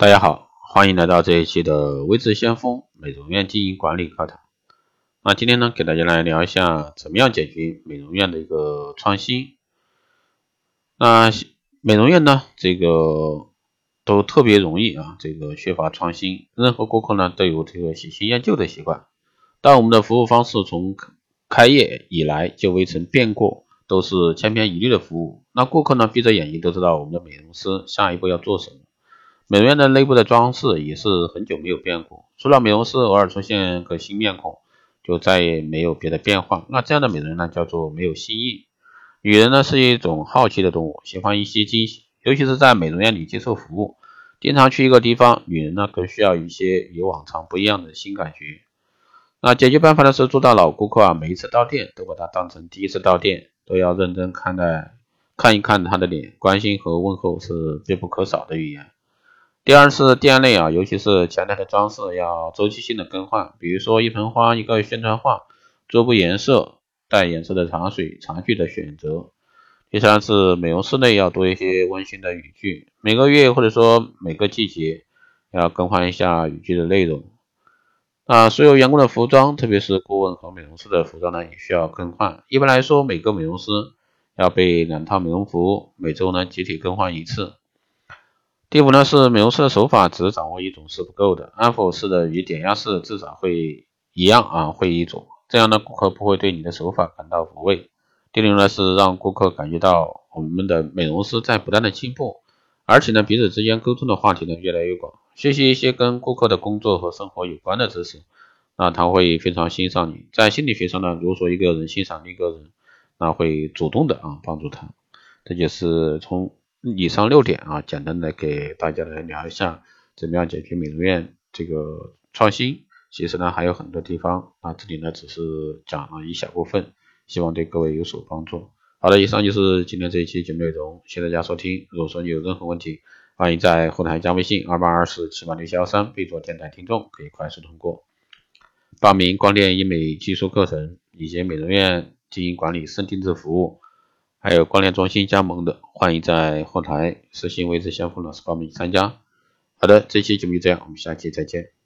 大家好，欢迎来到这一期的微智先锋美容院经营管理课堂。那今天呢，给大家来聊一下怎么样解决美容院的一个创新。那美容院呢，这个都特别容易啊，这个缺乏创新。任何顾客呢，都有这个喜新厌旧的习惯。但我们的服务方式从开业以来就未曾变过，都是千篇一律的服务。那顾客呢，闭着眼睛都知道我们的美容师下一步要做什么。美容院的内部的装饰也是很久没有变过，除了美容师偶尔出现个新面孔，就再也没有别的变化。那这样的美容呢，叫做没有新意。女人呢是一种好奇的动物，喜欢一些惊喜，尤其是在美容院里接受服务。经常去一个地方，女人呢更需要一些与往常不一样的新感觉。那解决办法呢是做到老顾客啊，每一次到店都把他当成第一次到店，都要认真看待，看一看他的脸，关心和问候是必不可少的语言。第二是店内啊，尤其是前台的装饰要周期性的更换，比如说一盆花、一个宣传画、桌布颜色、带颜色的茶水、茶具的选择。第三是美容室内要多一些温馨的语句，每个月或者说每个季节要更换一下语句的内容。那所有员工的服装，特别是顾问和美容师的服装呢，也需要更换。一般来说，每个美容师要备两套美容服，每周呢集体更换一次。第五呢是美容师的手法，只掌握一种是不够的，安抚式的与点压式的至少会一样啊，会一种，这样呢顾客不会对你的手法感到无味。第六呢是让顾客感觉到我们的美容师在不断的进步，而且呢彼此之间沟通的话题呢越来越广，学习一些跟顾客的工作和生活有关的知识，那他会非常欣赏你。在心理学上呢，如果说一个人欣赏另一个人，那会主动的啊帮助他，这就是从。以上六点啊，简单的给大家来聊一下，怎么样解决美容院这个创新。其实呢还有很多地方啊，这里呢只是讲了一小部分，希望对各位有所帮助。好的，以上就是今天这一期节目内容，谢谢大家收听。如果说你有任何问题，欢迎在后台加微信二八二四七八六七幺三，备注电台听众，可以快速通过报名光电医美技术课程以及美容院经营管理深定制服务。还有关联中心加盟的，欢迎在后台私信位置先锋老师报名参加。好的，这期节目就这样，我们下期再见。